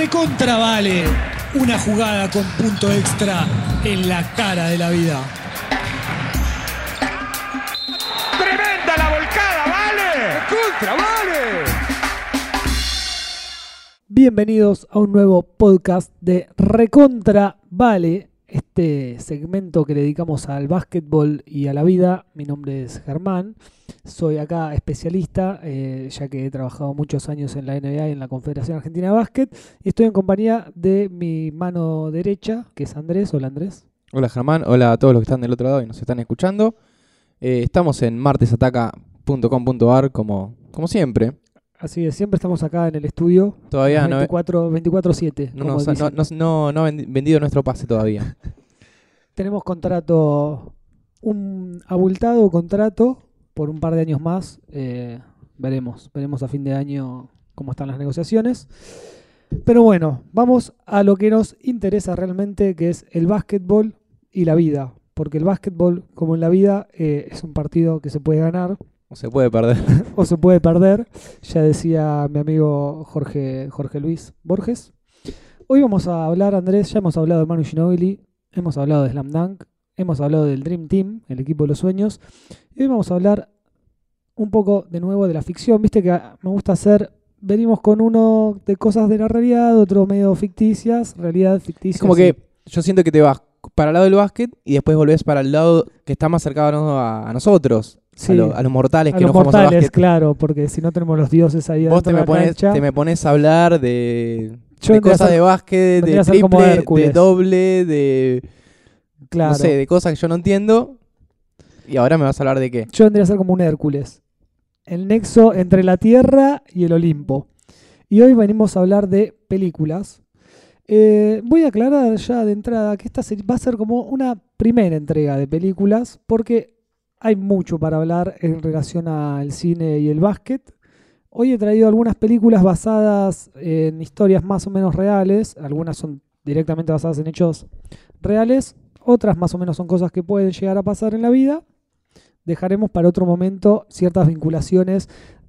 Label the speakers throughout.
Speaker 1: recontra vale una jugada con punto extra en la cara de la vida.
Speaker 2: ¡Tremenda la volcada, vale! ¡Contra, vale!
Speaker 3: Bienvenidos a un nuevo podcast de Recontra Vale, este segmento que dedicamos al básquetbol y a la vida. Mi nombre es Germán, soy acá especialista, eh, ya que he trabajado muchos años en la NBA y en la Confederación Argentina de Básquet, y estoy en compañía de mi mano derecha, que es Andrés. Hola Andrés.
Speaker 4: Hola Germán, hola a todos los que están del otro lado y nos están escuchando. Eh, estamos en martesataca.com.ar como, como siempre.
Speaker 3: Así es, siempre estamos acá en el estudio.
Speaker 4: Todavía no,
Speaker 3: 24 24-7.
Speaker 4: no,
Speaker 3: como
Speaker 4: nos-
Speaker 3: dicen.
Speaker 4: no- no- no ha vendi- vendido nuestro pase todavía.
Speaker 3: Tenemos contrato, un abultado contrato por un par de años más. eh, veremos, veremos a fin de año cómo están las negociaciones. Pero bueno, vamos a lo que nos interesa realmente, que es el básquetbol y la vida. Porque el básquetbol, como en la vida, eh, es un partido que se puede ganar
Speaker 4: No se puede perder.
Speaker 3: o se puede perder. Ya decía mi amigo Jorge, Jorge Luis Borges. Hoy vamos a hablar, Andrés, ya hemos hablado de Manu Ginobili, hemos hablado de Slam Dunk, hemos hablado del Dream Team, el equipo de los sueños, y hoy vamos a hablar un poco de nuevo de la ficción. Viste que ah, me gusta hacer, venimos con uno de cosas de la realidad, otro medio ficticias, realidad ficticia.
Speaker 4: Es como
Speaker 3: sí.
Speaker 4: que yo siento que te vas para el lado del básquet y después volvés para el lado que está más cercano a, a nosotros,
Speaker 3: Sí,
Speaker 4: a, lo- a los mortales
Speaker 3: a
Speaker 4: que
Speaker 3: los
Speaker 4: no jugamos al
Speaker 3: mortales,
Speaker 4: básquet.
Speaker 3: claro, porque si no tenemos los dioses ahí
Speaker 4: Vos te me, pones,
Speaker 3: cancha.
Speaker 4: te me pones a hablar de,
Speaker 3: Yo
Speaker 4: de
Speaker 3: a
Speaker 4: cosas
Speaker 3: ser-
Speaker 4: de básquet, de
Speaker 3: a
Speaker 4: triple, de doble, de
Speaker 3: claro.
Speaker 4: no sé, de cosas que yo no entiendo. Y ahora me vas a hablar de qué.
Speaker 3: Yo vendría a ser como un Hércules. El nexo entre la Tierra y el Olimpo. Y hoy venimos a hablar de películas. Eh, voy a aclarar ya de entrada que esta va a ser como una primera entrega de películas porque hay mucho para hablar en relación al cine y el básquet. Hoy he traído algunas películas basadas en historias más o menos reales. Algunas son directamente basadas en hechos reales. Otras más o menos son cosas que pueden llegar a pasar en la vida dejaremos para otro momento ciertas vinculaciones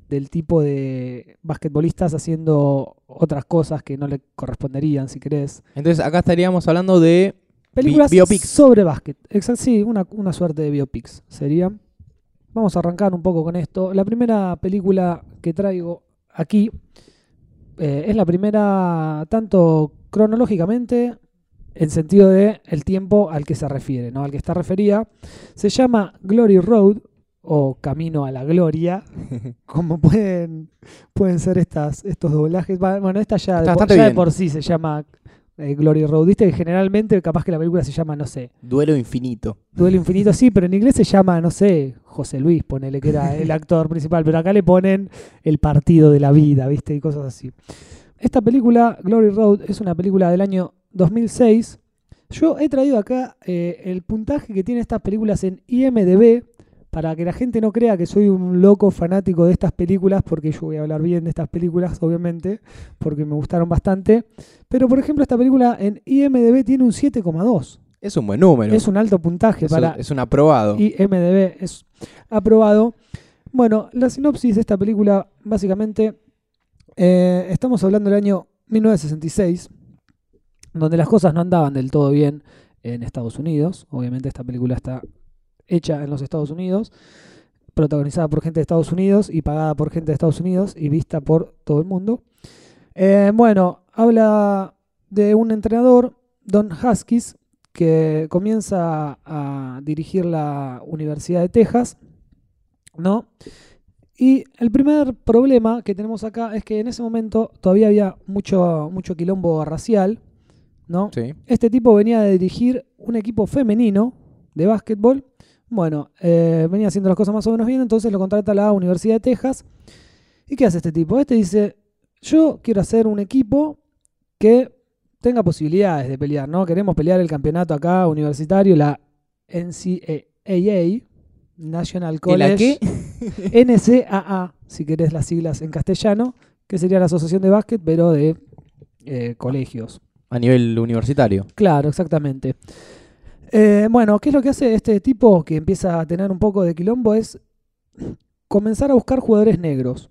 Speaker 3: del tipo de basquetbolistas haciendo otras cosas que no le corresponderían, si querés.
Speaker 4: Entonces acá estaríamos hablando de
Speaker 3: Películas
Speaker 4: biopics.
Speaker 3: sobre básquet. Exacto, sí, una, una suerte de biopics serían. Vamos a arrancar un poco con esto. La primera película que traigo aquí eh, es la primera tanto cronológicamente en sentido de el tiempo al que se refiere, ¿no? Al que está referida. Se llama Glory Road o Camino a la Gloria, como pueden, pueden ser estas, estos doblajes. Bueno, esta ya, de por, ya de por sí se llama eh, Glory Road. Viste que generalmente capaz que la película se llama, no sé,
Speaker 4: duelo infinito.
Speaker 3: Duelo Infinito, sí, pero en inglés se llama, no sé, José Luis, ponele que era el actor principal, pero acá le ponen el partido de la vida, ¿viste? Y cosas así. Esta película, Glory Road, es una película del año 2006. Yo he traído acá eh, el puntaje que tienen estas películas en IMDB para que la gente no crea que soy un loco fanático de estas películas, porque yo voy a hablar bien de estas películas, obviamente, porque me gustaron bastante. Pero, por ejemplo, esta película en IMDB tiene un 7,2.
Speaker 4: Es un buen número.
Speaker 3: Es un alto puntaje
Speaker 4: Es,
Speaker 3: para
Speaker 4: es un aprobado.
Speaker 3: IMDB es aprobado. Bueno, la sinopsis de esta película, básicamente, eh, estamos hablando del año 1966, donde las cosas no andaban del todo bien en Estados Unidos. Obviamente esta película está hecha en los Estados Unidos, protagonizada por gente de Estados Unidos y pagada por gente de Estados Unidos y vista por todo el mundo. Eh, bueno, habla de un entrenador, Don Huskies, que comienza a dirigir la Universidad de Texas, ¿no? Y el primer problema que tenemos acá es que en ese momento todavía había mucho, mucho quilombo racial, ¿no?
Speaker 4: Sí.
Speaker 3: Este tipo venía de dirigir un equipo femenino de básquetbol. Bueno, eh, venía haciendo las cosas más o menos bien, entonces lo contrata la Universidad de Texas. ¿Y qué hace este tipo? Este dice, yo quiero hacer un equipo que tenga posibilidades de pelear, ¿no? Queremos pelear el campeonato acá universitario, la NCAA, National
Speaker 4: ¿Que la
Speaker 3: College.
Speaker 4: qué?
Speaker 3: NCAA, si querés las siglas en castellano, que sería la Asociación de Básquet, pero de eh, colegios.
Speaker 4: A nivel universitario.
Speaker 3: Claro, exactamente. Eh, bueno, ¿qué es lo que hace este tipo que empieza a tener un poco de quilombo? Es comenzar a buscar jugadores negros.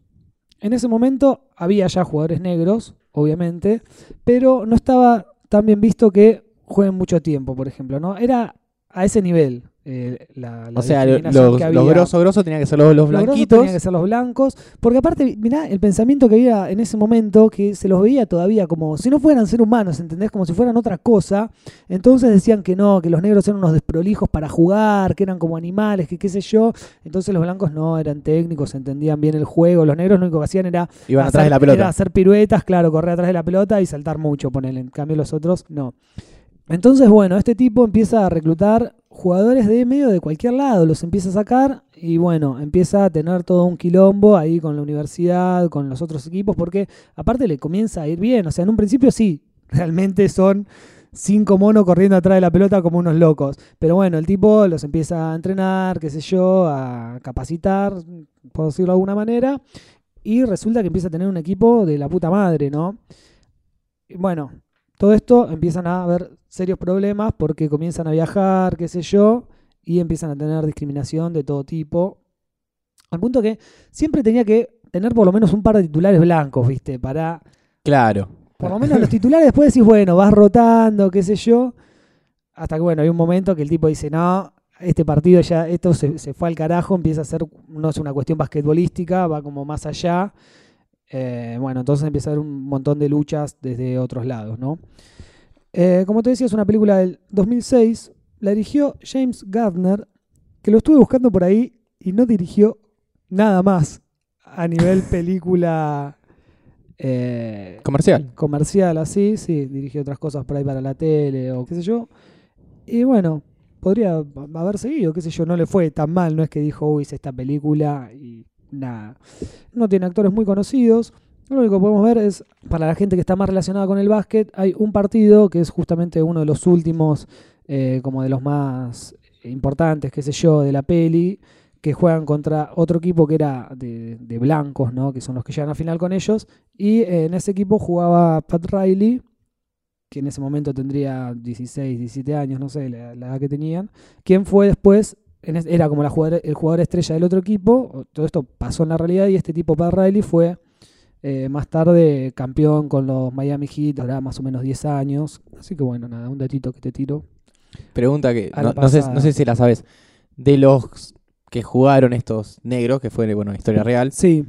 Speaker 3: En ese momento había ya jugadores negros, obviamente, pero no estaba tan bien visto que jueguen mucho tiempo, por ejemplo, ¿no? Era a ese nivel eh, la, la
Speaker 4: O sea, los,
Speaker 3: que
Speaker 4: los grosos grosos tenían que ser los, los blanquitos.
Speaker 3: tenían que ser los blancos, porque aparte, mirá, el pensamiento que había en ese momento, que se los veía todavía como si no fueran ser humanos, ¿entendés? Como si fueran otra cosa. Entonces decían que no, que los negros eran unos desprolijos para jugar, que eran como animales, que qué sé yo. Entonces los blancos no, eran técnicos, entendían bien el juego. Los negros lo único que hacían era
Speaker 4: Iban
Speaker 3: hacer,
Speaker 4: atrás de la
Speaker 3: era
Speaker 4: pelota.
Speaker 3: hacer piruetas, claro, correr atrás de la pelota y saltar mucho, ponele. En cambio los otros, no. Entonces, bueno, este tipo empieza a reclutar jugadores de medio de cualquier lado, los empieza a sacar y bueno, empieza a tener todo un quilombo ahí con la universidad, con los otros equipos, porque aparte le comienza a ir bien, o sea, en un principio sí, realmente son cinco monos corriendo atrás de la pelota como unos locos, pero bueno, el tipo los empieza a entrenar, qué sé yo, a capacitar, por decirlo de alguna manera, y resulta que empieza a tener un equipo de la puta madre, ¿no? Bueno, todo esto empiezan a haber serios problemas porque comienzan a viajar, qué sé yo, y empiezan a tener discriminación de todo tipo. Al punto que siempre tenía que tener por lo menos un par de titulares blancos, ¿viste? Para.
Speaker 4: Claro.
Speaker 3: Por lo menos los titulares después decís, bueno, vas rotando, qué sé yo. Hasta que, bueno, hay un momento que el tipo dice, no, este partido ya, esto se, se fue al carajo, empieza a ser, no es una cuestión basquetbolística, va como más allá. Eh, bueno, entonces empieza a haber un montón de luchas desde otros lados, ¿no? Eh, como te decía, es una película del 2006. La dirigió James Gardner, que lo estuve buscando por ahí y no dirigió nada más a nivel película eh,
Speaker 4: Comercial.
Speaker 3: comercial así, sí, dirigió otras cosas por ahí para la tele o qué sé yo. Y bueno, podría haber seguido, qué sé yo, no le fue tan mal, no es que dijo, uy, hice esta película y nada. No tiene actores muy conocidos. Lo único que podemos ver es, para la gente que está más relacionada con el básquet, hay un partido que es justamente uno de los últimos, eh, como de los más importantes, qué sé yo, de la peli, que juegan contra otro equipo que era de, blancos, ¿no? Que son los que llegan a final con ellos. Y eh, en ese equipo jugaba Pat Riley, que en ese momento tendría 16, 17 años, no sé, la, la edad que tenían. Quien fue después, era como la jugador- el jugador estrella del otro equipo. Todo esto pasó en la realidad y este tipo, Pat Riley, fue eh, más tarde campeón con los Miami Heat, ahora más o menos 10 años. Así que bueno, nada, un datito que te tiro.
Speaker 4: Pregunta que sé, no sé si la sabes. De los que jugaron estos negros, que fue, bueno, historia real,
Speaker 3: Sí,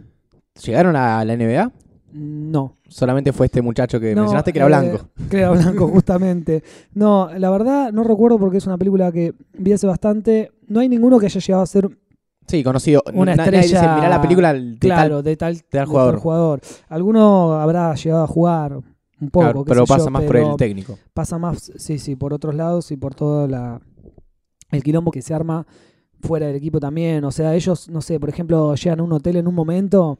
Speaker 4: ¿llegaron a la NBA?
Speaker 3: No.
Speaker 4: Solamente fue este muchacho que
Speaker 3: No,
Speaker 4: mencionaste que era
Speaker 3: eh,
Speaker 4: blanco.
Speaker 3: Que era blanco, justamente. No, la verdad no recuerdo porque es una película que vi hace bastante. No hay ninguno que haya llegado a ser,
Speaker 4: Sí, conocido.
Speaker 3: una
Speaker 4: dice,
Speaker 3: estrella,
Speaker 4: mirá la película de
Speaker 3: claro,
Speaker 4: tal-
Speaker 3: de tal, de tal
Speaker 4: jugador.
Speaker 3: jugador. Alguno habrá llegado a jugar un poco,
Speaker 4: Claro, pero pasa
Speaker 3: yo,
Speaker 4: más por el técnico.
Speaker 3: pasa más, sí, sí, por otros lados y por todo la, el quilombo que se arma fuera del equipo también. O sea, ellos, no sé, por ejemplo, llegan a un hotel en un momento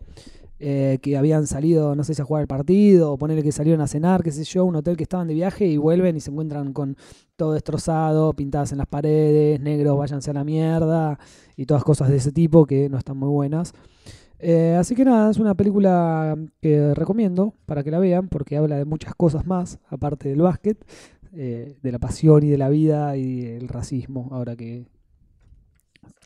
Speaker 3: eh, que habían salido, no sé si a jugar el partido, o ponerle que salieron a cenar, qué sé yo, un hotel que estaban de viaje y vuelven y se encuentran con todo destrozado, pintadas en las paredes, negros, váyanse a la mierda, y todas cosas de ese tipo que no están muy buenas. Eh, así que nada, es una película que recomiendo para que la vean porque habla de muchas cosas más, aparte del básquet, eh, de la pasión y de la vida y del racismo. Ahora que,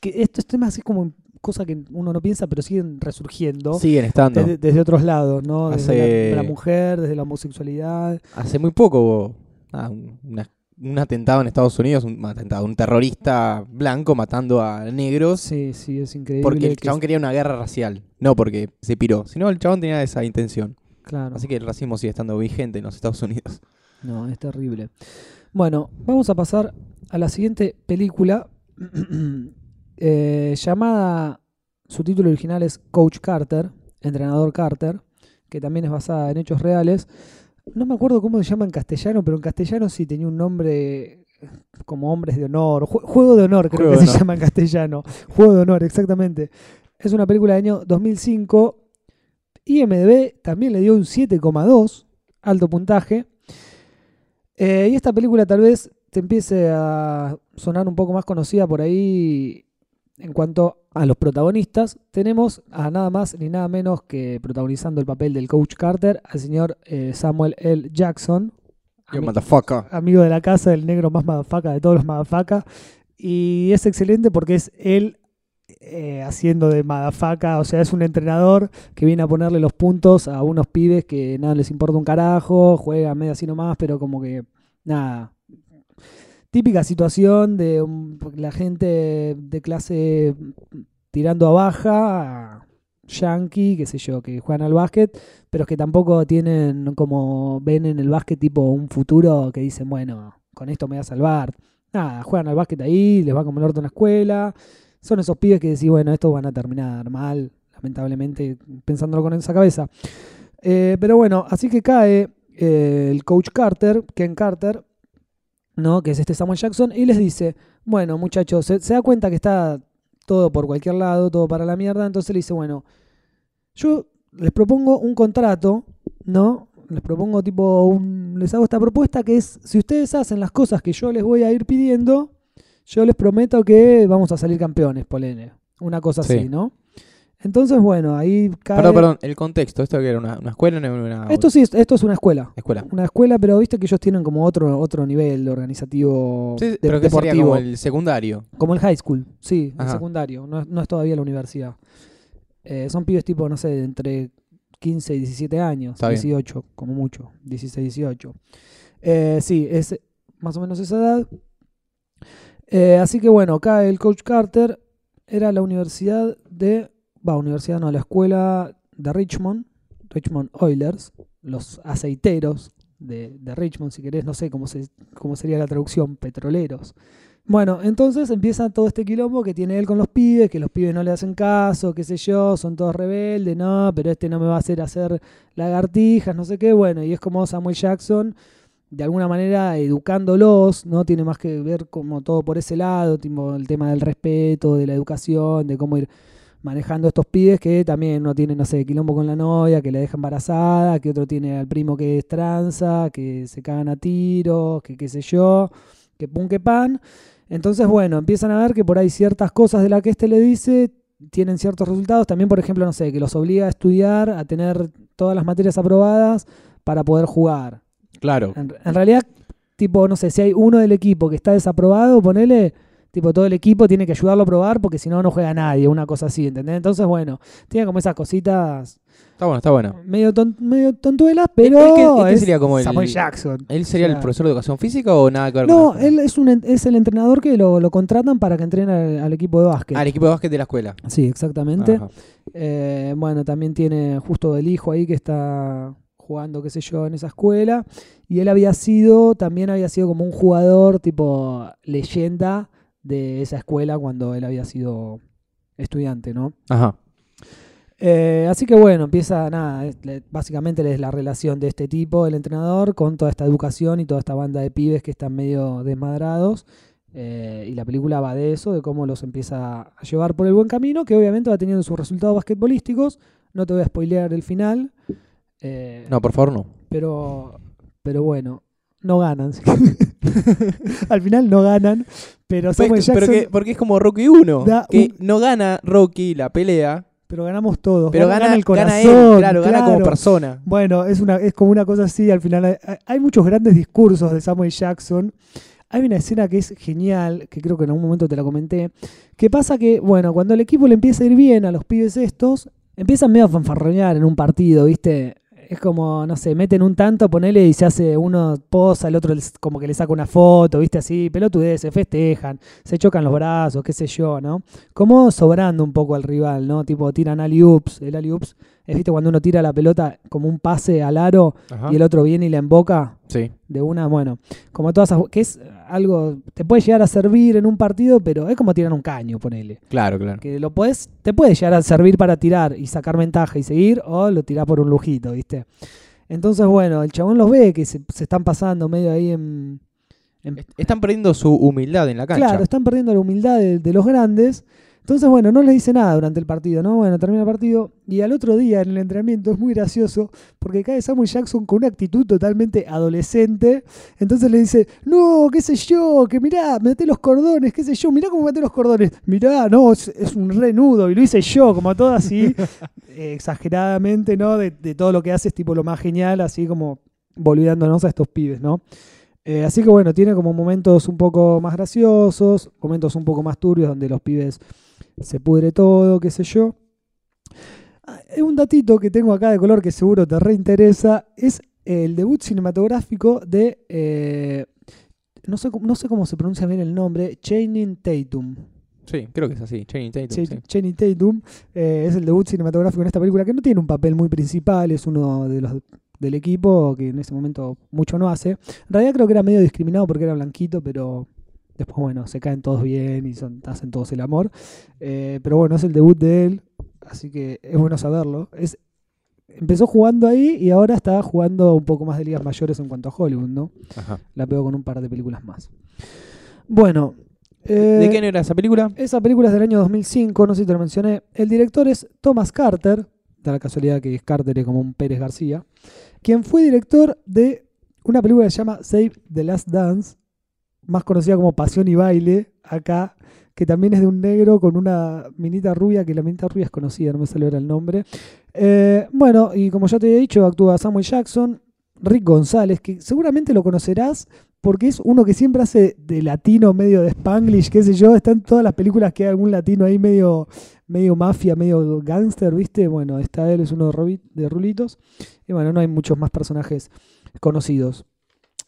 Speaker 3: que estos temas es como cosa que uno no piensa, pero siguen resurgiendo
Speaker 4: Siguen estando.
Speaker 3: desde, desde otros lados, ¿no? Desde la,
Speaker 4: Hace-
Speaker 3: de la mujer, desde la homosexualidad.
Speaker 4: Hace muy poco hubo ah, un, una- un atentado en Estados Unidos, un atentado, un terrorista blanco matando a negros
Speaker 3: Sí, sí, es increíble.
Speaker 4: porque el chabón
Speaker 3: es-
Speaker 4: quería una guerra racial, no porque se piró, sino el chabón tenía esa intención.
Speaker 3: claro.
Speaker 4: Así que el racismo sigue estando vigente en los Estados Unidos.
Speaker 3: No, es terrible. Bueno, vamos a pasar a la siguiente película eh, llamada, su título original es Coach Carter, Entrenador Carter, que también es basada en hechos reales. No me acuerdo cómo se llama en castellano, pero en castellano sí tenía un nombre como Hombres de Honor, Jue- Juego de Honor creo
Speaker 4: Juego
Speaker 3: que se
Speaker 4: Honor.
Speaker 3: llama en castellano. Juego de Honor, exactamente. Es una película del año 2005. IMDB también le dio un 7,2, alto puntaje. Eh, y esta película tal vez te empiece a sonar un poco más conocida por ahí en cuanto a los protagonistas. Tenemos a nada más ni nada menos que protagonizando el papel del coach Carter al señor eh, Samuel L. Jackson, amigo de la casa, el negro más madafaca de todos los madafaca. Y es excelente porque es él eh, haciendo de madafaca, o sea, es un entrenador que viene a ponerle los puntos a unos pibes que nada les importa un carajo, juega medio así nomás, pero como que nada. Típica situación de la gente de clase tirando a baja, yankee, qué sé yo, que juegan al básquet, pero que tampoco tienen como ven en el básquet tipo un futuro que dicen, bueno, con esto me voy a salvar. Nada, juegan al básquet ahí, les va como el orto en la escuela. Son esos pibes que decís, bueno, estos van a terminar mal, lamentablemente, pensándolo con esa cabeza. Eh, pero bueno, así que cae eh, el coach Carter, Ken Carter, ¿no? que es este Samuel Jackson, y les dice, bueno, muchachos, se, se da cuenta que está todo por cualquier lado, todo para la mierda, entonces le dice, bueno, yo les propongo un contrato, ¿no? Les propongo tipo, un- les hago esta propuesta que es, si ustedes hacen las cosas que yo les voy a ir pidiendo, yo les prometo que vamos a salir campeones, Polene. Una cosa
Speaker 4: Sí.
Speaker 3: así, ¿no? Entonces, bueno, ahí cae...
Speaker 4: Perdón, perdón, el contexto, esto que era una, una escuela, no era una
Speaker 3: Esto sí, es- esto es una escuela.
Speaker 4: escuela.
Speaker 3: Una escuela, pero viste que ellos tienen como otro, otro nivel organizativo
Speaker 4: Sí,
Speaker 3: de-
Speaker 4: pero que sería
Speaker 3: deportivo.
Speaker 4: como el secundario.
Speaker 3: Como el high school, sí, el secundario, no, es- no es todavía la universidad. Eh, son pibes tipo, no sé, entre 15 y 17 años,
Speaker 4: Está bien.
Speaker 3: 18, como mucho, 16, 18. Eh, sí, es más o menos esa edad. Eh, así que bueno, acá el coach Carter era la universidad de, va, universidad no, la escuela de Richmond, Richmond Oilers, los aceiteros de, Richmond, si querés, no sé cómo, cómo sería la traducción, petroleros. Bueno, entonces empieza todo este quilombo que tiene él con los pibes, que los pibes no le hacen caso, qué sé yo, son todos rebeldes, no, pero este no me va a hacer hacer lagartijas, no sé qué, bueno, y es como Samuel Jackson, de alguna manera educándolos, ¿no? Tiene más que ver como todo por ese lado, el tema del respeto, de la educación, de cómo ir manejando estos pibes que también uno tiene, no sé, quilombo con la novia, que la deja embarazada, que otro tiene al primo que es tranza, que se cagan a tiros, que qué sé yo, que pum que pan. Entonces, bueno, empiezan a ver que por ahí ciertas cosas de las que este le dice tienen ciertos resultados. También, por ejemplo, no sé, que los obliga a estudiar, a tener todas las materias aprobadas para poder jugar.
Speaker 4: Claro.
Speaker 3: En, en realidad, tipo, no sé, si hay uno del equipo que está desaprobado, ponele, tipo, todo el equipo tiene que ayudarlo a probar porque si no, no juega nadie, una cosa así, ¿entendés? Entonces, bueno, tiene como esas cositas
Speaker 4: Está bueno, está bueno.
Speaker 3: medio, ton- medio tontuelas, pero
Speaker 4: ¿Él qué- él qué
Speaker 3: es
Speaker 4: sería como el-
Speaker 3: Samuel Jackson.
Speaker 4: ¿Él sería
Speaker 3: O sea,
Speaker 4: el profesor de educación física o nada que ver con
Speaker 3: No,
Speaker 4: escuela?
Speaker 3: él es, un, es el entrenador que lo, lo contratan para que entrene al, al equipo de básquet.
Speaker 4: Ah, el equipo de básquet de la escuela.
Speaker 3: Sí, exactamente. Eh, bueno, también tiene justo el hijo ahí que está jugando, qué sé yo, en esa escuela. Y él había sido, también había sido como un jugador tipo leyenda de esa escuela cuando él había sido estudiante, ¿no?
Speaker 4: Ajá.
Speaker 3: Eh, así que bueno, empieza nada, básicamente es la relación de este tipo, el entrenador, con toda esta educación y toda esta banda de pibes que están medio desmadrados. Eh, y la película va de eso, de cómo los empieza a llevar por el buen camino, que obviamente va teniendo sus resultados basquetbolísticos. No te voy a spoilear el final. eh,
Speaker 4: No, por favor, no.
Speaker 3: pero, pero bueno, no ganan. Al final no ganan, pero Samuel
Speaker 4: pero
Speaker 3: Jackson,
Speaker 4: que- porque es como Rocky 1,
Speaker 3: da
Speaker 4: que no gana Rocky la pelea,
Speaker 3: pero ganamos todos.
Speaker 4: pero gana,
Speaker 3: el
Speaker 4: gana
Speaker 3: corazón,
Speaker 4: él, claro, gana como persona.
Speaker 3: Bueno, es, una, es como una cosa así, al final hay, hay muchos grandes discursos de Samuel Jackson. Hay una escena que es genial, que creo que en algún momento te la comenté, que pasa que, bueno, cuando el equipo le empieza a ir bien a los pibes estos, empiezan medio a fanfarroñar en un partido, ¿viste? Es como, no sé, meten un tanto, ponele y se hace uno posa, el otro como que le saca una foto, ¿viste? Así, pelotudez, se festejan, se chocan los brazos, qué sé yo, ¿no? Como sobrando un poco al rival, ¿no? Tipo, tiran alley-oops, el alley-oops es, ¿viste? Cuando uno tira la pelota como un pase al aro
Speaker 4: Ajá.
Speaker 3: y el otro viene y la emboca
Speaker 4: Sí.
Speaker 3: de una, bueno, como todas esas, que es algo, te puede llegar a servir en un partido, pero es como tirar un caño, ponele.
Speaker 4: Claro, claro.
Speaker 3: Que lo puedes, te puede llegar a servir para tirar y sacar ventaja y seguir, o lo tirás por un lujito, ¿viste? Entonces, bueno, el chabón los ve que se, se están pasando medio ahí en. en-
Speaker 4: Est- Están perdiendo su humildad en la cancha.
Speaker 3: Claro, están perdiendo la humildad de, de los grandes. Entonces, bueno, no les dice nada durante el partido, ¿no? Bueno, termina el partido. Y al otro día en el entrenamiento es muy gracioso porque cae Samuel Jackson con una actitud totalmente adolescente. Entonces le dice, no, qué sé yo, que mirá, mete los cordones, qué sé yo, mirá cómo mete los cordones. Mirá, no, es, es un renudo y lo hice yo, como todo así, exageradamente, ¿no? De, de todo lo que hace es tipo lo más genial, así como volviéndonos a estos pibes, ¿no? Eh, así que bueno, tiene como momentos un poco más graciosos, momentos un poco más turbios donde los pibes se pudre todo, qué sé yo. Ah, Un datito que tengo acá de color que seguro te reinteresa es el debut cinematográfico de, eh, no, sé, cómo- no sé cómo se pronuncia bien el nombre, Channing Tatum.
Speaker 4: Sí, creo que es así. Channing Tatum.
Speaker 3: Ch-
Speaker 4: sí.
Speaker 3: Channing Tatum eh, es el debut cinematográfico en esta película que no tiene un papel muy principal, es uno de los del equipo que en ese momento mucho no hace. En realidad creo que era medio discriminado porque era blanquito, pero después bueno, se caen todos bien y son, hacen todos el amor. Eh, pero bueno, es el debut de él, así que es bueno saberlo. Es, empezó jugando ahí y ahora está jugando un poco más de ligas mayores en cuanto a Hollywood, ¿no?
Speaker 4: Ajá.
Speaker 3: La pegó con un par de películas más. Bueno.
Speaker 4: ¿De
Speaker 3: eh,
Speaker 4: quién era esa película?
Speaker 3: esa película es del año 2005, no sé si te lo mencioné. El director es Thomas Carter, da la casualidad que Carter es como un Pérez García, quien fue director de una película que se llama Save the Last Dance, más conocida como Pasión y Baile, acá, que también es de un negro con una minita rubia, que la minita rubia es conocida, no me sale ahora el nombre. Eh, bueno, y como ya te había dicho, actúa Samuel Jackson, Rick González, que seguramente lo conocerás porque es uno que siempre hace de latino, medio de spanglish, qué sé yo. Está en todas las películas que hay algún latino ahí medio, medio mafia, medio gángster, ¿viste? Bueno, está él, es uno de Rulitos. Y bueno, no hay muchos más personajes conocidos.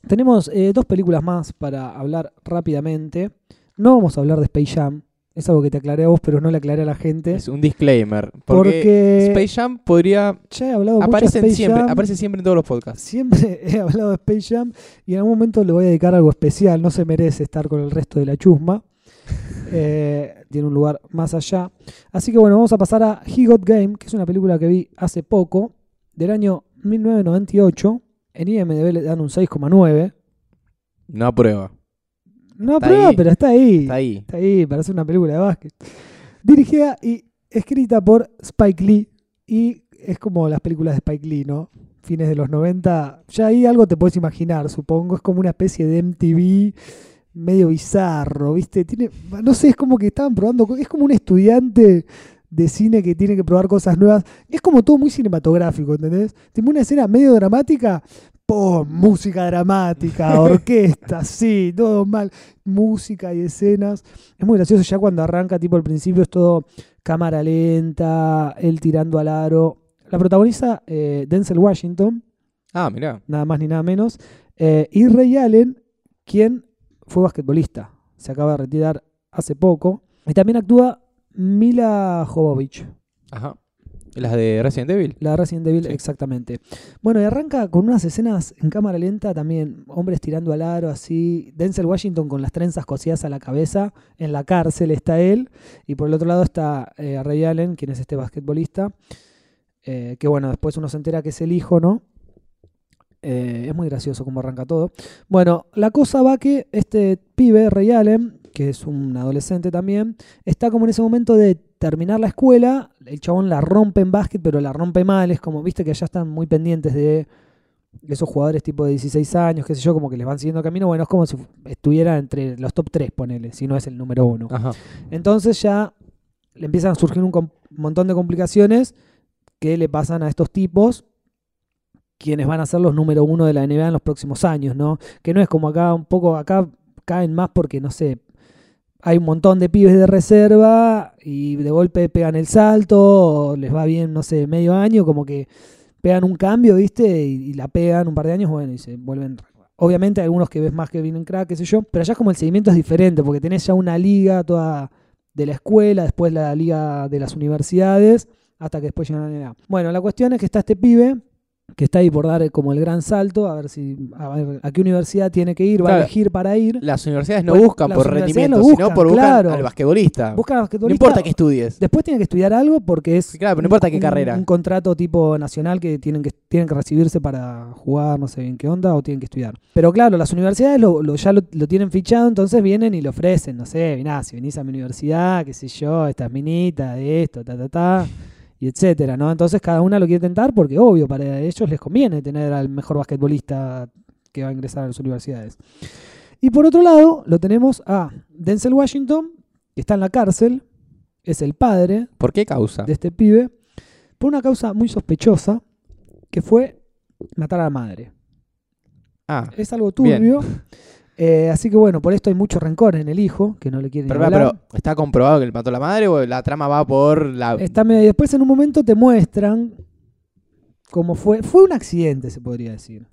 Speaker 3: Tenemos eh, dos películas más para hablar rápidamente. No vamos a hablar de Space Jam. Es algo que te aclaré a vos, pero no le aclaré a la gente.
Speaker 4: Es un disclaimer. Porque,
Speaker 3: Porque
Speaker 4: Space Jam podría.
Speaker 3: ya he hablado mucho de
Speaker 4: Aparece
Speaker 3: Space
Speaker 4: siempre,
Speaker 3: Jam.
Speaker 4: aparece siempre en todos los podcasts.
Speaker 3: Siempre he hablado de Space Jam y en algún momento le voy a dedicar algo especial. No se merece estar con el resto de la chusma. Eh, tiene un lugar más allá. Así que bueno, vamos a pasar a He Got Game, que es una película que vi hace poco, del año 1998. En IMDb le dan un 6,9.
Speaker 4: No aprueba.
Speaker 3: No
Speaker 4: Está
Speaker 3: aprueba,
Speaker 4: ahí.
Speaker 3: pero está ahí.
Speaker 4: Está ahí.
Speaker 3: Está ahí para hacer una película de básquet. Dirigida y escrita por Spike Lee. Y es como las películas de Spike Lee, ¿no? Fines de los 90. Ya ahí algo te puedes imaginar, supongo. Es como una especie de MTV medio bizarro, ¿viste? Tiene, no sé, es como que estaban probando. Es como un estudiante de cine que tiene que probar cosas nuevas. Es como todo muy cinematográfico, ¿entendés? Tipo una escena medio dramática. ¡Pum! Música dramática, orquesta, sí, todo mal música y escenas. Es muy gracioso ya cuando arranca, tipo al principio es todo cámara lenta, él tirando al aro. La protagoniza eh, Denzel Washington,
Speaker 4: Ah, mirá.
Speaker 3: nada más ni nada menos, eh, y Ray Allen, quien fue basquetbolista, se acaba de retirar hace poco. Y también actúa Mila Jovovich,
Speaker 4: Ajá. Las de Resident Evil.
Speaker 3: la de Resident Evil,
Speaker 4: Sí.
Speaker 3: exactamente. Bueno, y arranca con unas escenas en cámara lenta también, hombres tirando al aro así, Denzel Washington con las trenzas cosidas a la cabeza, en la cárcel está él, y por el otro lado está eh, Ray Allen, quien es este basquetbolista, eh, que bueno, después uno se entera que es el hijo, ¿no? Eh, es muy gracioso cómo arranca todo. Bueno, la cosa va que este pibe, Ray Allen, que es un adolescente también, está como en ese momento de terminar la escuela, el chabón la rompe en básquet, pero la rompe mal, es como, viste que allá están muy pendientes de esos jugadores tipo de 16 años, qué sé yo, como que les van siguiendo camino, bueno, es como si estuviera entre los top 3, ponele, si no es el número uno.
Speaker 4: Ajá.
Speaker 3: Entonces ya le empiezan a surgir un montón de complicaciones que le pasan a estos tipos, quienes van a ser los número uno de la NBA en los próximos años, ¿no? Que no es como acá, un poco acá caen más porque, no sé, hay un montón de pibes de reserva y de golpe pegan el salto, les va bien, no sé, medio año, como que pegan un cambio, ¿viste? Y, la pegan un par de años, bueno, y se vuelven... Obviamente hay algunos que ves más que vienen crack, qué sé yo, pero allá como el seguimiento es diferente, porque tenés ya una liga toda de la escuela, después la liga de las universidades, hasta que después llegan a la NBA. Bueno, la cuestión es que está este pibe que está ahí por dar como el gran salto, a ver si a, ver a qué universidad tiene que ir, va a elegir para ir.
Speaker 4: Las universidades no
Speaker 3: Bueno,
Speaker 4: buscan por rendimiento,
Speaker 3: lo
Speaker 4: sino
Speaker 3: buscan,
Speaker 4: por buscar al basquetbolista.
Speaker 3: Buscan a
Speaker 4: No
Speaker 3: basquetbolista.
Speaker 4: importa que estudies.
Speaker 3: Después tiene que estudiar algo porque es
Speaker 4: Claro, pero no importa qué
Speaker 3: un-
Speaker 4: carrera.
Speaker 3: Un contrato tipo nacional que tienen que tienen que recibirse para jugar, no sé bien qué onda, o tienen que estudiar. Pero claro, las universidades lo, lo- ya lo, lo tienen fichado, entonces vienen y le ofrecen, no sé, mirá, si venís a mi universidad, qué sé yo, esta es minita, de esto, ta, ta, ta, y etcétera, ¿no? Entonces cada una lo quiere tentar porque, obvio, para ellos les conviene tener al mejor basquetbolista que va a ingresar a las universidades. Y por otro lado, lo tenemos a Denzel Washington, que está en la cárcel, es el padre
Speaker 4: ¿Por qué causa?
Speaker 3: de este pibe por una causa muy sospechosa que fue matar a la madre.
Speaker 4: Ah,
Speaker 3: Es algo
Speaker 4: Bien.
Speaker 3: Eh, así que bueno, por esto hay mucho rencor en el hijo, que no le quiere ni
Speaker 4: Pero,
Speaker 3: hablar.
Speaker 4: pero, ¿está comprobado que le mató a la madre o la trama va por la.
Speaker 3: Está y después en un momento te muestran cómo fue. Fue un accidente, se podría decir.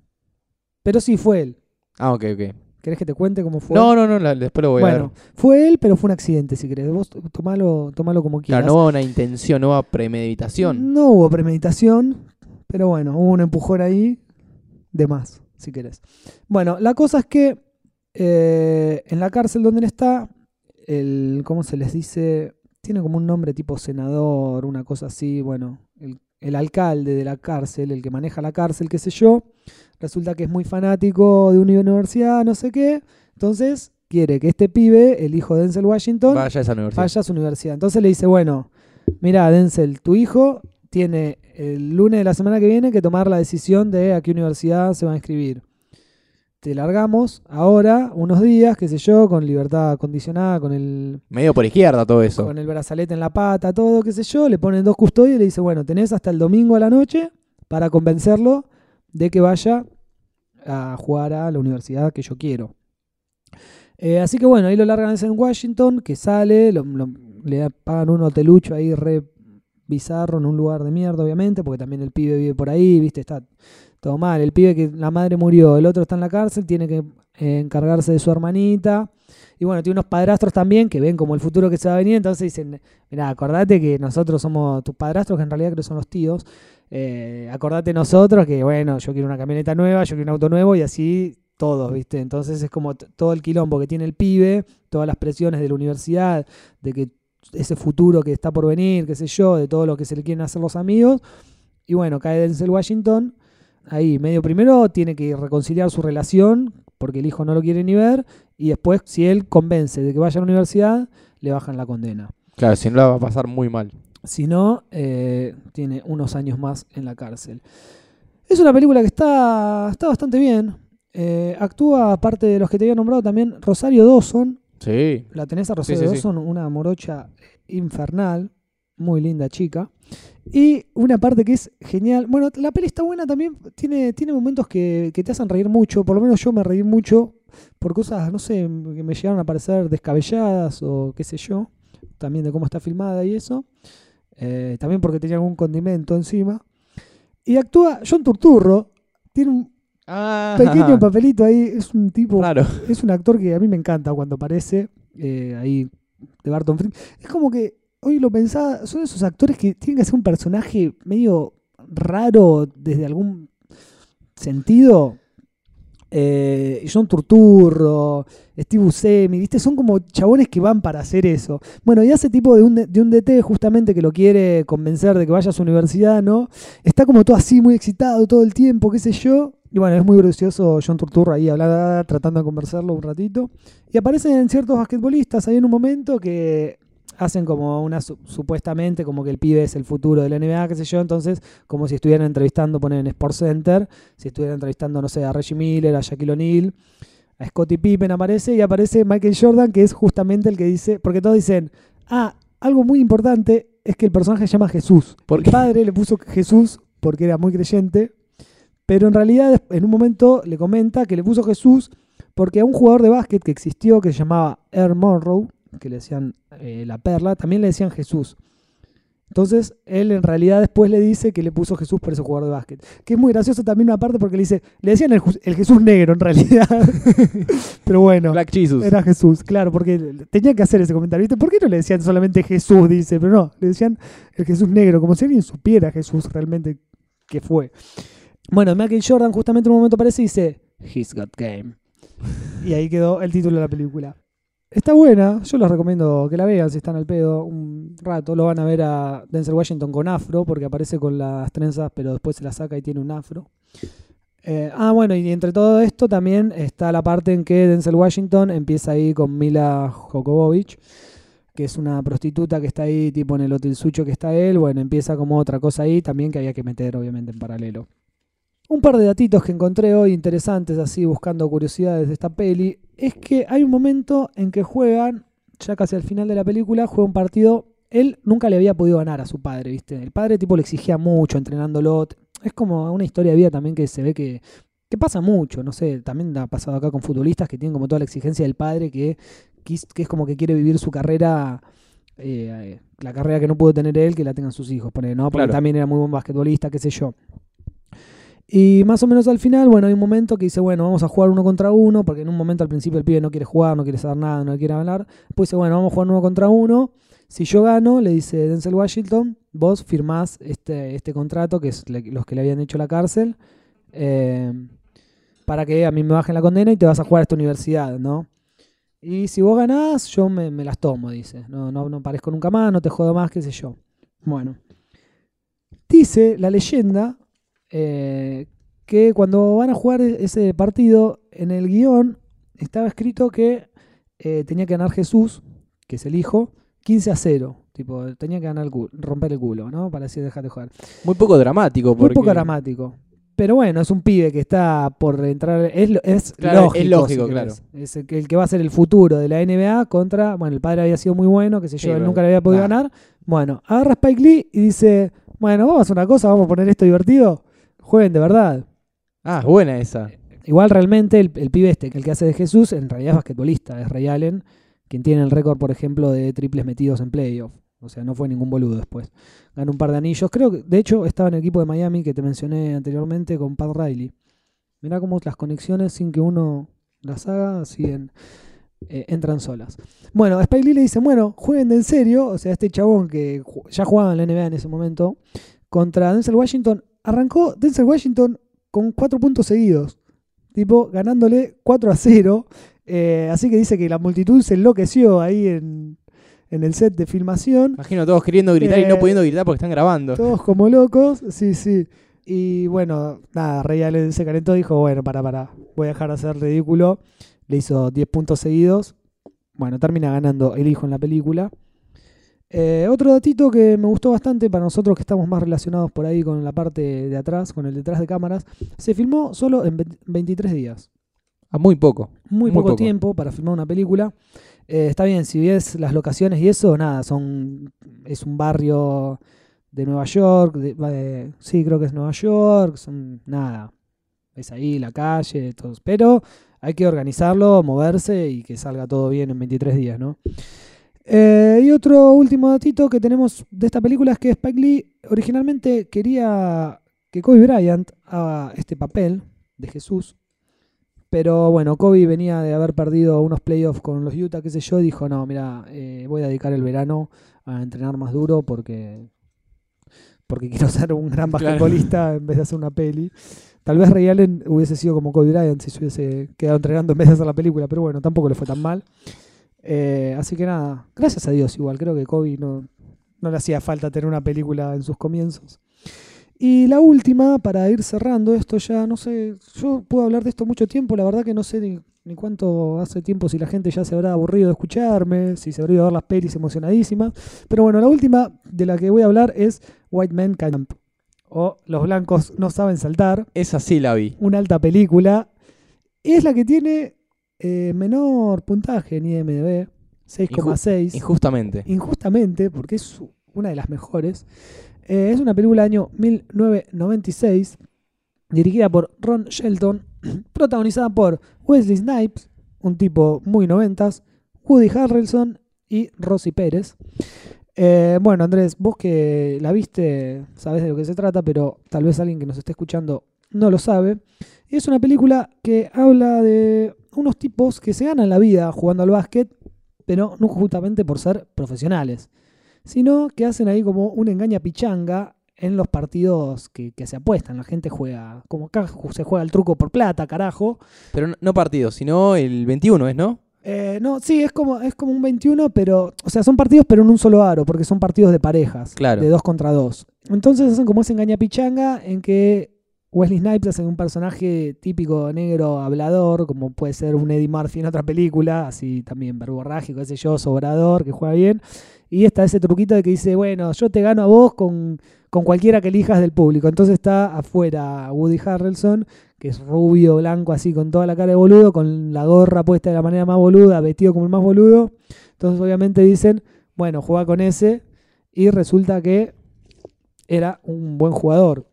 Speaker 3: Pero sí, fue él.
Speaker 4: Ah, ok, ok.
Speaker 3: ¿Querés que te cuente cómo fue?
Speaker 4: No, no, no, la- después lo voy a
Speaker 3: bueno,
Speaker 4: ver.
Speaker 3: fue él, pero fue un accidente, si querés. Vos tomalo, tomalo como quieras.
Speaker 4: Claro, no hubo una intención, no hubo premeditación.
Speaker 3: No hubo premeditación, pero bueno, hubo un empujón ahí de más, si querés. Bueno, la cosa es que eh, en la cárcel donde él está, el, ¿cómo se les dice? Tiene como un nombre tipo senador, una cosa así, bueno, el, el alcalde de la cárcel, el que maneja la cárcel, qué sé yo, resulta que es muy fanático de una universidad, no sé qué, entonces quiere que este pibe, el hijo de Denzel Washington,
Speaker 4: Vaya a esa universidad.
Speaker 3: vaya a su universidad. Entonces le dice, bueno, mira, Denzel, tu hijo tiene el lunes de la semana que viene que tomar la decisión de a qué universidad se va a inscribir. Te largamos ahora, unos días, qué sé yo, con libertad condicionada, con el,
Speaker 4: Medio por izquierda todo eso.
Speaker 3: con el brazalete en la pata, todo, qué sé yo, le ponen dos custodios y le dice, bueno, tenés hasta el domingo a la noche para convencerlo de que vaya a jugar a la universidad que yo quiero. Eh, así que bueno, ahí lo largan en Washington, que sale, lo- lo- le pagan un hotelucho ahí re bizarro en un lugar de mierda, obviamente, porque también el pibe vive por ahí, viste, está todo mal. El pibe que la madre murió, el otro está en la cárcel, tiene que eh, encargarse de su hermanita. Y bueno, tiene unos padrastros también que ven como el futuro que se va a venir, entonces dicen, mira, acordate que nosotros somos tus padrastros, que en realidad creo que son los tíos. Eh, acordate nosotros que, bueno, yo quiero una camioneta nueva, yo quiero un auto nuevo y así todos, ¿viste? Entonces es como todo el quilombo que tiene el pibe, todas las presiones de la universidad, de que ese futuro que está por venir, qué sé yo, de todo lo que se le quieren hacer los amigos. Y bueno, cae Denzel Washington, ahí medio primero tiene que reconciliar su relación, porque el hijo no lo quiere ni ver, y después si él convence de que vaya a la universidad, le bajan la condena.
Speaker 4: Claro, si no la va a pasar muy mal.
Speaker 3: Si no, eh, tiene unos años más en la cárcel. Es una película que está, está bastante bien. Eh, actúa, aparte de los que te había nombrado, también Rosario Dawson.
Speaker 4: Sí.
Speaker 3: La tenés a Rosario
Speaker 4: sí, sí.
Speaker 3: Dawson, una morocha infernal. Muy linda chica. Y una parte que es genial. Bueno, la peli está buena también. Tiene, tiene momentos que, que te hacen reír mucho. Por lo menos yo me reí mucho por cosas, no sé, que me llegaron a parecer descabelladas o qué sé yo. También de cómo está filmada y eso. Eh, también porque tenía algún condimento encima. Y actúa John Turturro. Tiene un
Speaker 4: Ah,
Speaker 3: pequeño papelito ahí. Es un tipo
Speaker 4: Claro.
Speaker 3: es un actor que a mí me encanta cuando aparece eh, ahí de Barton Fink. Es como que hoy lo pensaba, son esos actores que tienen que ser un personaje medio raro desde algún sentido. Eh, John Turturro, Steve Buscemi, ¿viste? Son como chabones que van para hacer eso. Bueno, y ese tipo de un, de un DT justamente que lo quiere convencer de que vaya a su universidad, ¿no? Está como todo así, muy excitado todo el tiempo, qué sé yo. Y bueno, es muy gracioso John Turturro ahí hablando, tratando de conversarlo un ratito. Y aparecen ciertos basquetbolistas ahí en un momento que hacen como una su- supuestamente como que el pibe es el futuro de la NBA, qué sé yo, entonces como si estuvieran entrevistando, ponen en Sports Center, si estuvieran entrevistando, no sé, a Reggie Miller, a Shaquille O'Neal, a Scottie Pippen aparece y aparece Michael Jordan, que es justamente el que dice, porque todos dicen, ah, algo muy importante es que el personaje se llama Jesús.
Speaker 4: ¿Por
Speaker 3: el padre le puso Jesús porque era muy creyente, pero en realidad en un momento le comenta que le puso Jesús porque a un jugador de básquet que existió que se llamaba Earl Monroe, que le decían eh, la perla, también le decían Jesús. Entonces, él en realidad después le dice que le puso Jesús por ese jugador de básquet. Que es muy gracioso también una parte porque le dice, le decían el, Jesús negro en realidad. Pero bueno,
Speaker 4: Black Jesus.
Speaker 3: era Jesús, claro, porque tenía que hacer ese comentario. ¿Viste? ¿Por qué no le decían solamente Jesús? Dice, pero no, le decían el Jesús negro, como si alguien supiera Jesús realmente que fue. Bueno, Michael Jordan justamente en un momento aparece y dice, He's got game. Y ahí quedó el título de la película. Está buena, yo les recomiendo que la vean si están al pedo un rato. Lo van a ver a Denzel Washington con afro, porque aparece con las trenzas, pero después se la saca y tiene un afro. Eh, ah, bueno, y entre todo esto también está la parte en que Denzel Washington empieza ahí con Mila Jokobovich, que es una prostituta que está ahí, tipo en el hotel sucho que está él. Bueno, empieza como otra cosa ahí también que había que meter, obviamente, en paralelo. Un par de datitos que encontré hoy interesantes, así buscando curiosidades de esta peli, es que hay un momento en que juegan, ya casi al final de la película, juega un partido. Él nunca le había podido ganar a su padre, ¿viste? El padre tipo le exigía mucho entrenándolo. Es como una historia de vida también que se ve que que pasa mucho, no sé, también ha pasado acá con futbolistas que tienen como toda la exigencia del padre que, que es como que quiere vivir su carrera, eh, la carrera que no pudo tener él, que la tengan sus hijos, ponele, ¿no? Porque
Speaker 4: Claro.
Speaker 3: también era muy buen basquetbolista, qué sé yo. Y más o menos al final, bueno, hay un momento que dice, bueno, vamos a jugar uno contra uno, porque en un momento al principio el pibe no quiere jugar, no quiere saber nada, no quiere hablar. Después dice, bueno, vamos a jugar uno contra uno. Si yo gano, le dice Denzel Washington, vos firmás este, este contrato, que es los que le habían hecho la cárcel, eh, para que a mí me bajen la condena y te vas a jugar a esta universidad, ¿no? Y si vos ganás, yo me, me las tomo, dice. No, no, no parezco nunca más, no te jodo más, qué sé yo. Bueno. Dice la leyenda eh, que cuando van a jugar ese partido, en el guion estaba escrito que eh, tenía que ganar Jesús, que es el hijo, 15 a 0. Tipo, tenía que ganar el cu- romper el culo, ¿no? Para así dejar de jugar.
Speaker 4: Muy poco dramático.
Speaker 3: Muy poco dramático. Pero bueno, es un pibe que está por entrar. Es, es
Speaker 4: Claro,
Speaker 3: lógico.
Speaker 4: es lógico,
Speaker 3: si
Speaker 4: claro.
Speaker 3: Es el que, el que va a ser el futuro de la NBA contra. Bueno, el padre había sido muy bueno, que sé
Speaker 4: Sí,
Speaker 3: yo, él nunca le había podido ganar. Bueno, agarra Spike Lee y dice: Bueno, vamos a hacer una cosa, vamos a poner esto divertido. Jueguen de verdad.
Speaker 4: Ah, buena esa.
Speaker 3: Igual realmente el, el pibe este, el que hace de Jesús, en realidad es basquetbolista, es Ray Allen, quien tiene el récord, por ejemplo, de triples metidos en playoff. O sea, no fue ningún boludo después. Ganó un par de anillos. Creo que, de hecho, estaba en el equipo de Miami que te mencioné anteriormente con Pat Riley. Mirá cómo las conexiones, sin que uno las haga, siguen, eh, entran solas. Bueno, Spike Lee le dice, bueno, jueguen de en serio. O sea, este chabón que ya jugaba en la NBA en ese momento, contra Denzel Washington, arrancó Denzel Washington con cuatro puntos seguidos. Tipo, ganándole 4 a 0. Eh, así que dice que la multitud se enloqueció ahí en, en el set de filmación.
Speaker 4: Imagino todos queriendo gritar y
Speaker 3: Eh,
Speaker 4: no pudiendo gritar porque están grabando.
Speaker 3: Todos como locos, sí, sí. Y bueno, nada, Rey Allen se calentó y dijo, bueno, para, para, voy a dejar de hacer ridículo. Le hizo 10 puntos seguidos. Bueno, termina ganando el hijo en la película. Eh, otro datito que me gustó bastante para nosotros que estamos más relacionados por ahí con la parte de atrás, con el detrás de cámaras, se filmó solo en 20 23 días.
Speaker 4: Ah, muy poco.
Speaker 3: Muy,
Speaker 4: Muy
Speaker 3: poco,
Speaker 4: poco.
Speaker 3: tiempo para filmar una película. Eh, está bien, si ves las locaciones y eso, nada, son es un barrio de Nueva York, de- sí, creo que es Nueva York, son nada, es ahí la calle, todo, pero hay que organizarlo, moverse y que salga todo bien en 23 días, ¿no? Eh, y otro último datito que tenemos de esta película es que Spike Lee originalmente quería que Kobe Bryant haga este papel de Jesús, pero bueno, Kobe venía de haber perdido unos playoffs con los Utah, qué sé yo, y dijo, no, mira, eh, voy a dedicar el verano a entrenar más duro porque, porque quiero ser un gran
Speaker 4: Claro.
Speaker 3: basquetbolista en vez de hacer una peli. Tal vez Ray Allen hubiese sido como Kobe Bryant si se hubiese quedado entrenando en vez de hacer la película, pero bueno, tampoco le fue tan mal. Eh, así que nada, gracias a Dios igual, creo que Kobe no, no le hacía falta tener una película en sus comienzos. Y la última, para ir cerrando esto ya, no sé, yo puedo hablar de esto mucho tiempo, la verdad que no sé ni, ni cuánto hace tiempo, si la gente ya se habrá aburrido de escucharme, si se habrá ido a ver las pelis emocionadísimas, pero bueno, la última de la que voy a hablar es White Man Can't Jump, o Los Blancos No Saben Saltar,
Speaker 4: Esa sí la vi.
Speaker 3: una alta película, es la que tiene eh, menor puntaje en IMDb, 6,6
Speaker 4: Injustamente.
Speaker 3: injustamente, porque es una de las mejores. Eh, es una película del año 1996, dirigida por Ron Shelton, protagonizada por Wesley Snipes, un tipo muy noventas, Woody Harrelson y Rosy Pérez. Eh, bueno, Andrés, vos que la viste, sabés de lo que se trata, pero tal vez alguien que nos esté escuchando no lo sabe. Es una película que habla de unos tipos que se ganan la vida jugando al básquet, pero no justamente por ser profesionales, sino que hacen ahí como una engaña pichanga en los partidos que, que se apuestan. La gente juega, como acá se juega el truco por plata, carajo.
Speaker 4: Pero no, no partidos, sino el 21 es, ¿no?
Speaker 3: Eh, no, sí, es como, es como un 21, pero, o sea, son partidos pero en un solo aro, porque son partidos de parejas,
Speaker 4: Claro.
Speaker 3: de dos contra dos. Entonces hacen como ese engaña pichanga en que Wesley Snipes hace un personaje típico negro hablador, como puede ser un Eddie Murphy en otra película, así también verborrágico, qué sé yo, sobrador, que juega bien. Y está ese truquito de que dice, bueno, yo te gano a vos con, con cualquiera que elijas del público. Entonces está afuera Woody Harrelson, que es rubio, blanco, así, con toda la cara de boludo, con la gorra puesta de la manera más boluda, vestido como el más boludo. Entonces obviamente dicen, bueno, juega con ese. Y resulta que era un buen jugador.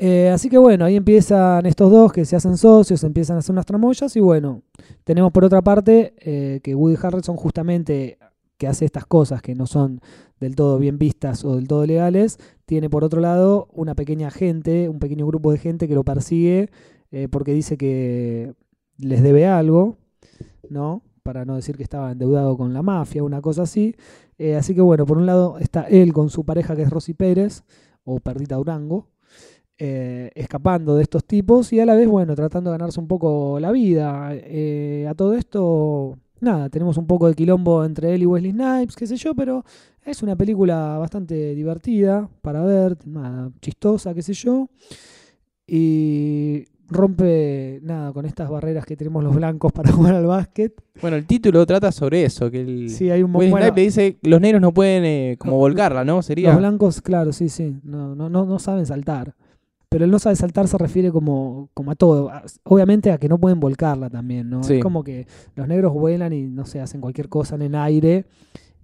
Speaker 3: Eh, así que bueno, ahí empiezan estos dos que se hacen socios, empiezan a hacer unas tramoyas y bueno, tenemos por otra parte eh, que Woody Harrelson justamente que hace estas cosas que no son del todo bien vistas o del todo legales, tiene por otro lado una pequeña gente, un pequeño grupo de gente que lo persigue eh, porque dice que les debe algo, ¿no? Para no decir que estaba endeudado con la mafia, una cosa así. Así que bueno, por un lado está él con su pareja que es Rosy Pérez, o Perdita Durango, eh, escapando de estos tipos y a la vez, bueno, tratando de ganarse un poco la vida. Eh, a todo esto, nada, tenemos un poco de quilombo entre él y Wesley Snipes, qué sé yo, pero es una película bastante divertida para ver, nada, chistosa, qué sé yo. Y rompe, nada, con estas barreras que tenemos los blancos para jugar al básquet.
Speaker 4: Bueno, el título trata sobre eso, que el
Speaker 3: Sí, hay un mo-
Speaker 4: Wesley
Speaker 3: bueno,
Speaker 4: Snipes le dice los negros no pueden eh, como volcarla, ¿no? Sería
Speaker 3: Los blancos, claro, sí, sí, no, no, no, no saben saltar. Pero el no sabe saltar se refiere como, como a todo. Obviamente a que no pueden volcarla también, ¿no?
Speaker 4: Sí.
Speaker 3: Es como que los negros vuelan y, no sé, hacen cualquier cosa en el aire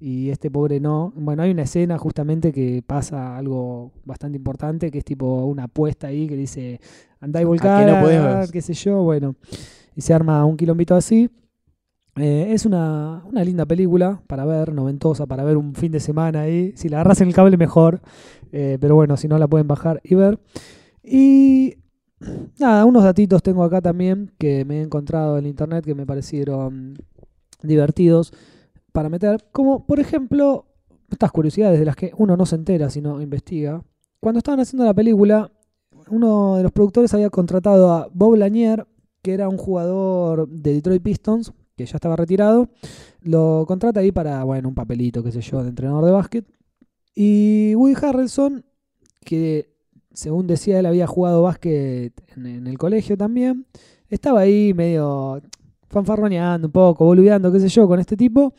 Speaker 3: y este pobre no. Bueno, hay una escena justamente que pasa algo bastante importante, que es tipo una apuesta ahí que dice, andá y volcar,
Speaker 4: no
Speaker 3: qué sé yo, bueno. Y se arma un quilombito así. Eh, es una, una linda película para ver, noventosa, para ver un fin de semana ahí. Si la agarras en el cable, mejor. Eh, pero bueno, si no, la pueden bajar y ver. Y nada, unos datitos tengo acá también que me he encontrado en internet que me parecieron divertidos para meter. Como por ejemplo, estas curiosidades de las que uno no se entera sino investiga. Cuando estaban haciendo la película, uno de los productores había contratado a Bob Lanier, que era un jugador de Detroit Pistons, que ya estaba retirado. Lo contrata ahí para, bueno, un papelito, qué sé yo, de entrenador de básquet. Y Woody Harrelson, que según decía él había jugado básquet en, el colegio también, estaba ahí medio fanfarroneando un poco, boludeando, qué sé yo, con este tipo,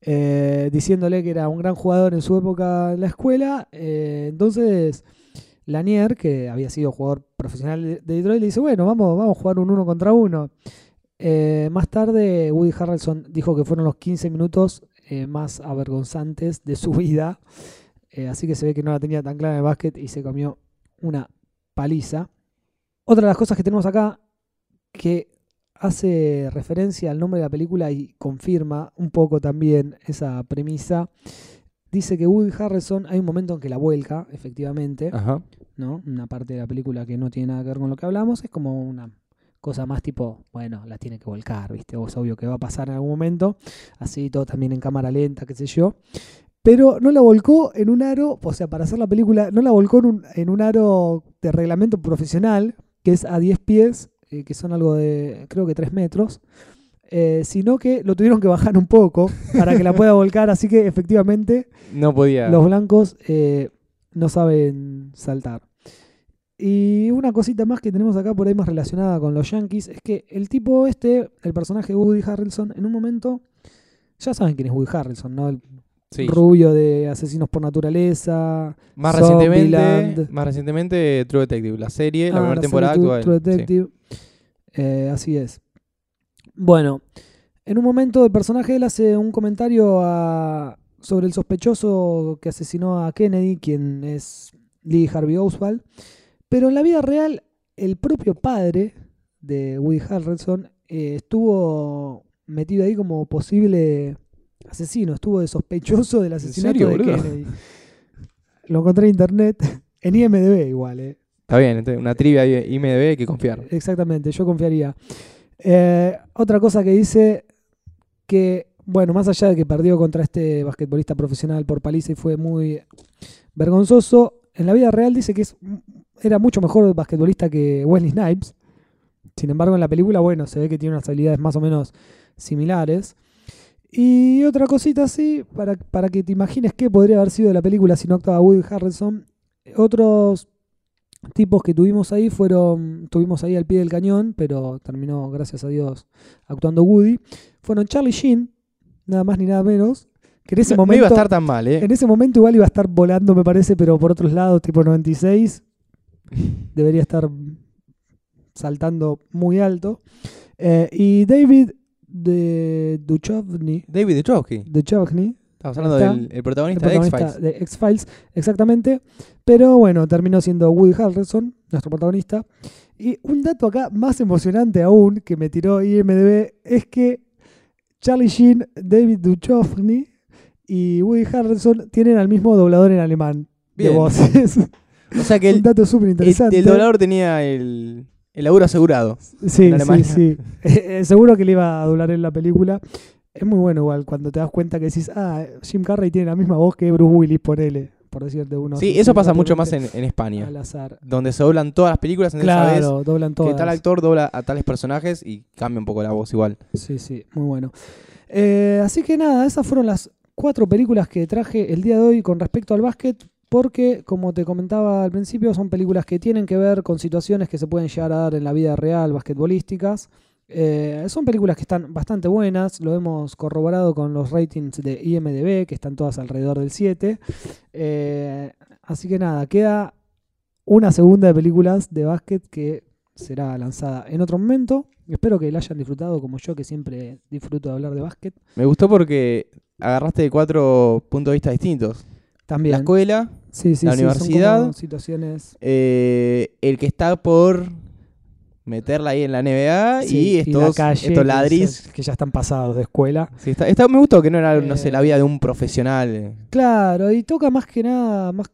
Speaker 3: eh, diciéndole que era un gran jugador en su época en la escuela. Eh, entonces, Lanier, que había sido jugador profesional de de Detroit, le dice, bueno, vamos, vamos a jugar un uno contra uno. Eh, más tarde, Woody Harrelson dijo que fueron los 15 minutos más avergonzantes de su vida. Así que se ve que no la tenía tan clara en el básquet y se comió una paliza. Otra de las cosas que tenemos acá que hace referencia al nombre de la película y confirma un poco también esa premisa. Dice que Woody Harrelson hay un momento en que la vuelca, efectivamente,
Speaker 4: Ajá.
Speaker 3: ¿no? Una parte de la película que no tiene nada que ver con lo que hablamos, es como una cosa más tipo, bueno, la tiene que volcar, ¿viste? O es obvio que va a pasar en algún momento, así todo también en cámara lenta, qué sé yo. Pero no la volcó en un aro, o sea, para hacer la película, no la volcó en un, en un aro de reglamento profesional, que es a 10 pies, eh, que son algo de, creo que 3 metros, eh, sino que lo tuvieron que bajar un poco para que la pueda volcar, así que efectivamente
Speaker 4: No podía.
Speaker 3: los blancos eh, no saben saltar. Y una cosita más que tenemos acá por ahí más relacionada con los Yankees es que el tipo este, el personaje Woody Harrelson, en un momento, ya saben quién es Woody Harrelson, ¿no? El
Speaker 4: Sí.
Speaker 3: rubio de Asesinos por Naturaleza.
Speaker 4: Más recientemente, más recientemente True Detective, la serie, la
Speaker 3: Ah,
Speaker 4: primera
Speaker 3: serie
Speaker 4: temporada
Speaker 3: True-
Speaker 4: actual.
Speaker 3: True
Speaker 4: sí.
Speaker 3: Detective. Eh, así es. Bueno, en un momento el personaje él hace un comentario a- sobre el sospechoso que asesinó a Kennedy, quien es Lee Harvey Oswald. Pero en la vida real, el propio padre de Woody Harrelson eh, estuvo metido ahí como posible asesino, estuvo de sospechoso del asesinato
Speaker 4: serio,
Speaker 3: de
Speaker 4: boludo?
Speaker 3: Kennedy. Lo encontré en internet, en IMDB igual, eh.
Speaker 4: Está bien, una trivia de IMDB hay que confiar.
Speaker 3: Exactamente, yo confiaría. Eh, otra cosa que dice que, bueno, más allá de que perdió contra este basquetbolista profesional por paliza y fue muy vergonzoso, en la vida real dice que es, era mucho mejor basquetbolista que Wesley Snipes. Sin embargo, en la película, bueno, se ve que tiene unas habilidades más o menos similares. Y otra cosita así, para, para que te imagines qué podría haber sido de la película si no actuaba Woody Harrelson. Otros tipos que tuvimos ahí fueron, tuvimos ahí al pie del cañón, pero terminó, gracias a Dios, actuando Woody. Fueron Charlie Sheen, nada más ni nada menos, que en ese
Speaker 4: No, no
Speaker 3: momento...
Speaker 4: iba a estar tan mal, ¿eh?
Speaker 3: En ese momento igual iba a estar volando, me parece, pero por otros lados, tipo 96, debería estar saltando muy alto. Eh, y David de Duchovny,
Speaker 4: David Duchovny.
Speaker 3: Duchovny,
Speaker 4: Estamos hablando
Speaker 3: Está.
Speaker 4: del el protagonista,
Speaker 3: el
Speaker 4: de
Speaker 3: protagonista
Speaker 4: X-Files.
Speaker 3: de X-Files, exactamente. Pero bueno, terminó siendo Woody Harrelson, nuestro protagonista. Y un dato acá más emocionante aún que me tiró IMDB es que Charlie Sheen, David Duchovny y Woody Harrelson tienen al mismo doblador en alemán de
Speaker 4: Bien.
Speaker 3: voces.
Speaker 4: O sea que
Speaker 3: un
Speaker 4: el,
Speaker 3: dato súper
Speaker 4: el,
Speaker 3: interesante.
Speaker 4: el doblador tenía el, el laburo asegurado.
Speaker 3: Sí,
Speaker 4: en
Speaker 3: sí, sí. Eh, seguro que le iba a doblar en la película. Es muy bueno igual cuando te das cuenta que decís, ah, Jim Carrey tiene la misma voz que Bruce Willis, ponele, por decirte uno.
Speaker 4: Sí, eso pasa mucho más en, en España.
Speaker 3: Al azar.
Speaker 4: Donde se doblan todas las películas, sabes
Speaker 3: Claro, doblan todas.
Speaker 4: que tal actor dobla a tales personajes y cambia un poco la voz igual.
Speaker 3: Sí, sí, muy bueno. Eh, así que nada, esas fueron las cuatro películas que traje el día de hoy con respecto al básquet, porque como te comentaba al principio, son películas que tienen que ver con situaciones que se pueden llegar a dar en la vida real, basquetbolísticas. Eh, son películas que están bastante buenas, lo hemos corroborado con los ratings de IMDB, que están todas alrededor del 7. Eh, así que nada, queda una segunda de películas de básquet que será lanzada en otro momento. Espero que la hayan disfrutado como yo, que siempre disfruto de hablar de básquet.
Speaker 4: Me gustó porque agarraste de cuatro puntos de vista distintos.
Speaker 3: También.
Speaker 4: La escuela,
Speaker 3: sí, sí,
Speaker 4: la
Speaker 3: sí, son
Speaker 4: universidad.
Speaker 3: como situaciones.
Speaker 4: eh, el que está por meterla ahí en la NBA
Speaker 3: sí,
Speaker 4: y estos,
Speaker 3: la calle,
Speaker 4: estos ladris.
Speaker 3: que ya están pasados de escuela.
Speaker 4: Sí, está, está- me gustó que no era, no sé,
Speaker 3: Eh,
Speaker 4: la vida de un profesional. eh.
Speaker 3: Claro, y toca más que nada, más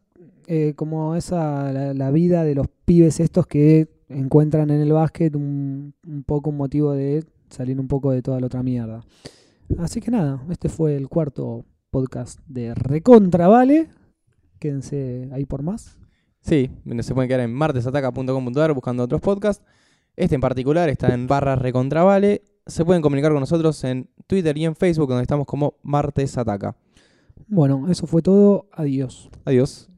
Speaker 3: eh, como esa, la, la vida de los pibes estos que encuentran en el básquet un, un poco un motivo de salir un poco de toda la otra mierda. Así que nada, este fue el cuarto podcast de Recontra Vale. Quédense ahí por más.
Speaker 4: Sí, se pueden quedar en martesataca.com.ar buscando otros podcasts. Este en particular está en barra recontravale. Se pueden comunicar con nosotros en Twitter y en Facebook, donde estamos como Martes Ataca.
Speaker 3: Bueno, eso fue todo. Adiós.
Speaker 4: Adiós.